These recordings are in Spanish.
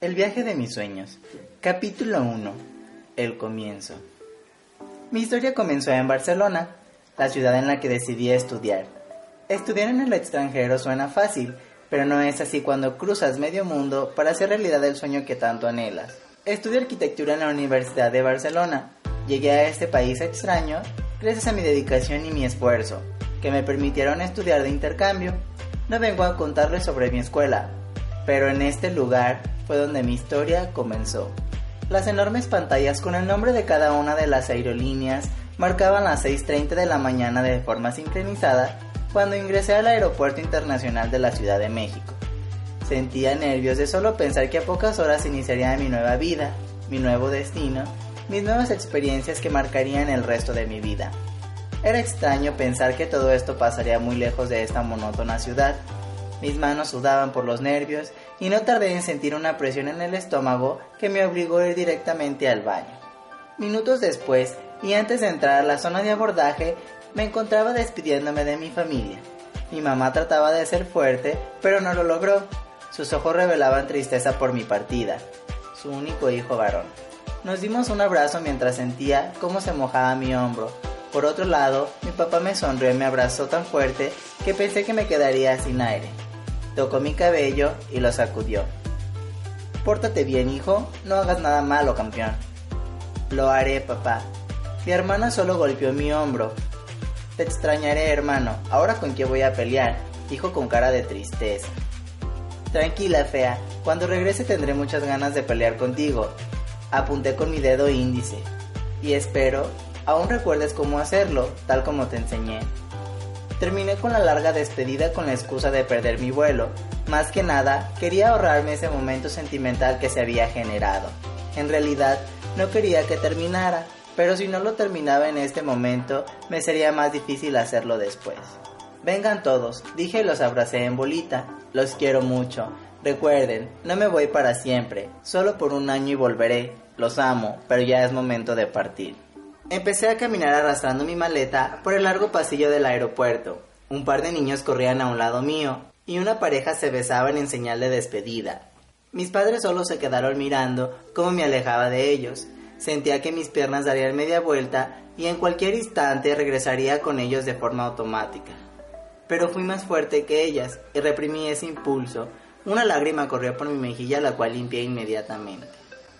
El viaje de mis sueños. Capítulo 1. El comienzo. Mi historia comenzó en Barcelona, la ciudad en la que decidí estudiar. Estudiar en el extranjero suena fácil, pero no es así cuando cruzas medio mundo para hacer realidad el sueño que tanto anhelas. Estudié arquitectura en la Universidad de Barcelona. Llegué a este país extraño gracias a mi dedicación y mi esfuerzo, que me permitieron estudiar de intercambio. No vengo a contarles sobre mi escuela, pero en este lugar fue donde mi historia comenzó. Las enormes pantallas con el nombre de cada una de las aerolíneas marcaban las 6.30 de la mañana de forma sincronizada cuando ingresé al Aeropuerto Internacional de la Ciudad de México. Sentía nervios de solo pensar que a pocas horas iniciaría mi nueva vida, mi nuevo destino, mis nuevas experiencias que marcarían el resto de mi vida. Era extraño pensar que todo esto pasaría muy lejos de esta monótona ciudad. Mis manos sudaban por los nervios y no tardé en sentir una presión en el estómago que me obligó a ir directamente al baño. Minutos después, y antes de entrar a la zona de abordaje, me encontraba despidiéndome de mi familia. Mi mamá trataba de ser fuerte, pero no lo logró. Sus ojos revelaban tristeza por mi partida, su único hijo varón. Nos dimos un abrazo mientras sentía cómo se mojaba mi hombro. Por otro lado, mi papá me sonrió y me abrazó tan fuerte que pensé que me quedaría sin aire. Tocó mi cabello y lo sacudió. Pórtate bien, hijo, no hagas nada malo, campeón. Lo haré, papá. Mi hermana solo golpeó mi hombro. Te extrañaré, hermano. Ahora con qué voy a pelear, dijo con cara de tristeza. Tranquila, fea. Cuando regrese tendré muchas ganas de pelear contigo. Apunté con mi dedo índice. Y espero, aún recuerdes cómo hacerlo, tal como te enseñé. Terminé con la larga despedida con la excusa de perder mi vuelo. Más que nada, quería ahorrarme ese momento sentimental que se había generado. En realidad, no quería que terminara, pero si no lo terminaba en este momento, me sería más difícil hacerlo después. Vengan todos, dije y los abracé en bolita. Los quiero mucho. Recuerden, no me voy para siempre, solo por un año y volveré. Los amo, pero ya es momento de partir. Empecé a caminar arrastrando mi maleta por el largo pasillo del aeropuerto. Un par de niños corrían a un lado mío y una pareja se besaban en señal de despedida. Mis padres solo se quedaron mirando cómo me alejaba de ellos. Sentía que mis piernas darían media vuelta y en cualquier instante regresaría con ellos de forma automática. Pero fui más fuerte que ellas y reprimí ese impulso. Una lágrima corrió por mi mejilla la cual limpié inmediatamente.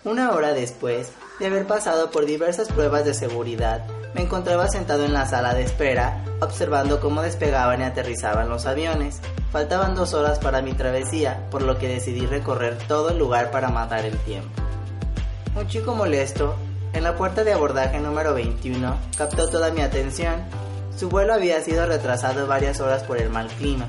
Una hora después de haber pasado por diversas pruebas de seguridad, me encontraba sentado en la sala de espera, observando cómo despegaban y aterrizaban los aviones. Faltaban dos horas para mi travesía, por lo que decidí recorrer todo el lugar para matar el tiempo. Un chico molesto, en la puerta de abordaje número 21, captó toda mi atención. Su vuelo había sido retrasado varias horas por el mal clima.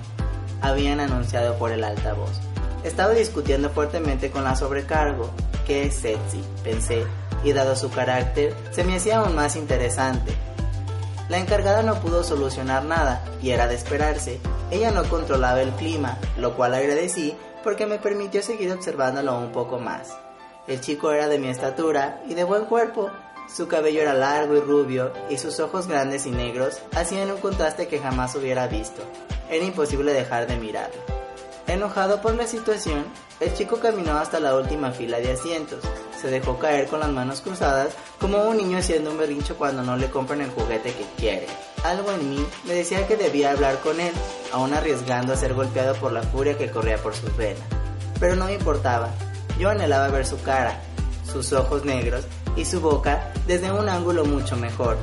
Habían anunciado por el altavoz. Estaba discutiendo fuertemente con la sobrecargo, Qué sexy, pensé, y dado su carácter, se me hacía aún más interesante. La encargada no pudo solucionar nada, y era de esperarse. Ella no controlaba el clima, lo cual agradecí porque me permitió seguir observándolo un poco más. El chico era de mi estatura y de buen cuerpo. Su cabello era largo y rubio, y sus ojos grandes y negros hacían un contraste que jamás hubiera visto. Era imposible dejar de mirarlo. Enojado por la situación, el chico caminó hasta la última fila de asientos. Se dejó caer con las manos cruzadas como un niño haciendo un berrincho cuando no le compran el juguete que quiere. Algo en mí me decía que debía hablar con él, aún arriesgando a ser golpeado por la furia que corría por sus venas. Pero no me importaba. Yo anhelaba ver su cara, sus ojos negros y su boca desde un ángulo mucho mejor.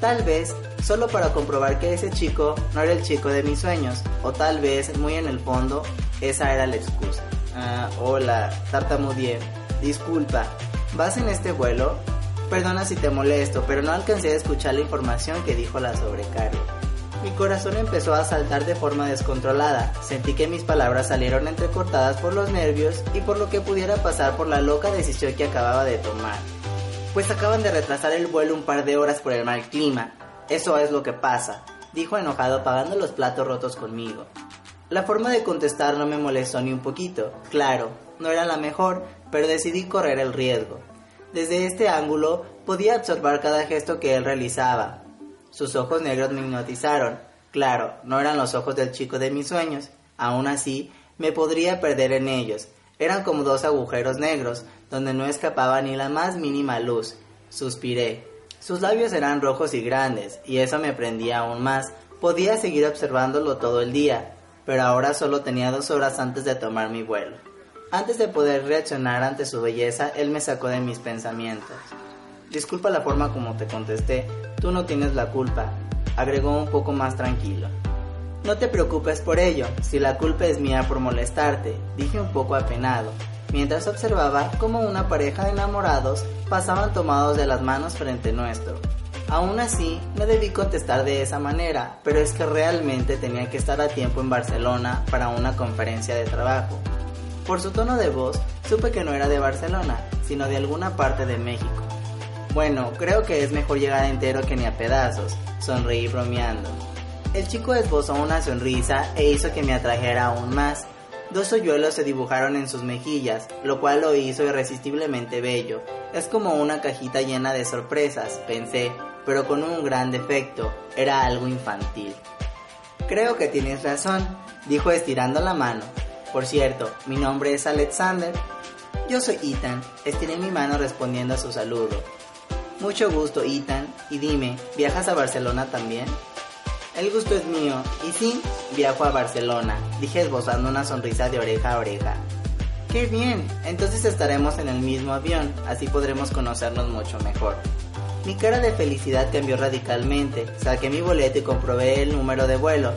Tal vez solo para comprobar que ese chico no era el chico de mis sueños, o tal vez muy en el fondo esa era la excusa. Ah, hola, tartamudeé. Disculpa, ¿vas en este vuelo? Perdona si te molesto, pero no alcancé a escuchar la información que dijo la sobrecarga. Mi corazón empezó a saltar de forma descontrolada. Sentí que mis palabras salieron entrecortadas por los nervios y por lo que pudiera pasar por la loca decisión que acababa de tomar. Pues acaban de retrasar el vuelo un par de horas por el mal clima. Eso es lo que pasa, dijo enojado pagando los platos rotos conmigo. La forma de contestar no me molestó ni un poquito. Claro, no era la mejor, pero decidí correr el riesgo. Desde este ángulo podía observar cada gesto que él realizaba, sus ojos negros me hipnotizaron. Claro, no eran los ojos del chico de mis sueños. Aún así, me podría perder en ellos. Eran como dos agujeros negros, donde no escapaba ni la más mínima luz. Suspiré. Sus labios eran rojos y grandes, y eso me prendía aún más. Podía seguir observándolo todo el día, pero ahora solo tenía dos horas antes de tomar mi vuelo. Antes de poder reaccionar ante su belleza, él me sacó de mis pensamientos. Disculpa la forma como te contesté, tú no tienes la culpa, agregó un poco más tranquilo. No te preocupes por ello, si la culpa es mía por molestarte, dije un poco apenado, mientras observaba cómo una pareja de enamorados pasaban tomados de las manos frente nuestro. Aún así, no debí contestar de esa manera, pero es que realmente tenía que estar a tiempo en Barcelona para una conferencia de trabajo. Por su tono de voz, supe que no era de Barcelona, sino de alguna parte de México. Bueno, creo que es mejor llegar entero que ni a pedazos, sonreí bromeando. El chico esbozó una sonrisa e hizo que me atrajera aún más. Dos hoyuelos se dibujaron en sus mejillas, lo cual lo hizo irresistiblemente bello. Es como una cajita llena de sorpresas, pensé, pero con un gran defecto, era algo infantil. Creo que tienes razón, dijo estirando la mano. Por cierto, mi nombre es Alexander. Yo soy Ethan, estiré mi mano respondiendo a su saludo. Mucho gusto, Ethan. Y dime, ¿viajas a Barcelona también? El gusto es mío. Y sí, viajo a Barcelona, dije esbozando una sonrisa de oreja a oreja. ¡Qué bien! Entonces estaremos en el mismo avión, así podremos conocernos mucho mejor. Mi cara de felicidad cambió radicalmente, saqué mi boleto y comprobé el número de vuelo.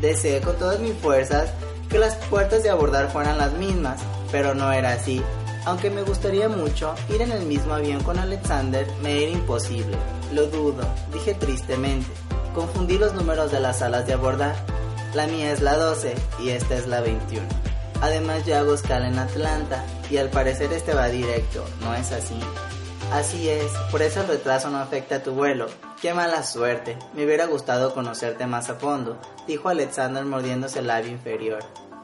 Deseé con todas mis fuerzas que las puertas de abordar fueran las mismas, pero no era así. Aunque me gustaría mucho ir en el mismo avión con Alexander, me era imposible. Lo dudo, dije tristemente. Confundí los números de las salas de abordar. La mía es la 12 y esta es la 21. Además yo hago escala en Atlanta y al parecer este va directo, ¿no es así? Así es, por eso el retraso no afecta a tu vuelo. Qué mala suerte, me hubiera gustado conocerte más a fondo, dijo Alexander mordiéndose el labio inferior.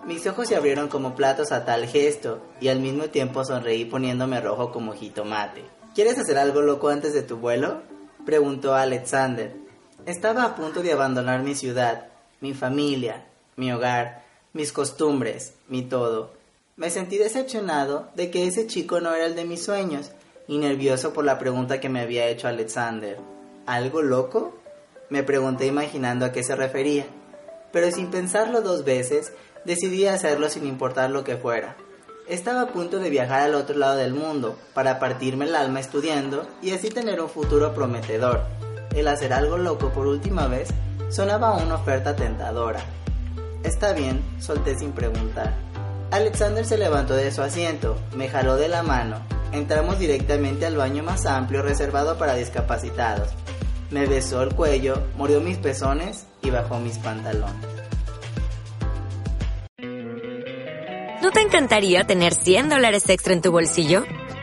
Mis ojos se abrieron como platos a tal gesto y al mismo tiempo sonreí poniéndome rojo como jitomate. ¿Quieres hacer algo loco antes de tu vuelo? preguntó Alexander. Estaba a punto de abandonar mi ciudad, mi familia, mi hogar, mis costumbres, mi todo. Me sentí decepcionado de que ese chico no era el de mis sueños y nervioso por la pregunta que me había hecho Alexander. ¿Algo loco? Me pregunté imaginando a qué se refería, pero sin pensarlo dos veces decidí hacerlo sin importar lo que fuera. Estaba a punto de viajar al otro lado del mundo para partirme el alma estudiando y así tener un futuro prometedor. El hacer algo loco por última vez sonaba una oferta tentadora. Está bien, solté sin preguntar. Alexander se levantó de su asiento, me jaló de la mano. Entramos directamente al baño más amplio reservado para discapacitados. Me besó el cuello, mordió mis pezones y bajó mis pantalones. ¿No te encantaría tener 100 dólares extra en tu bolsillo?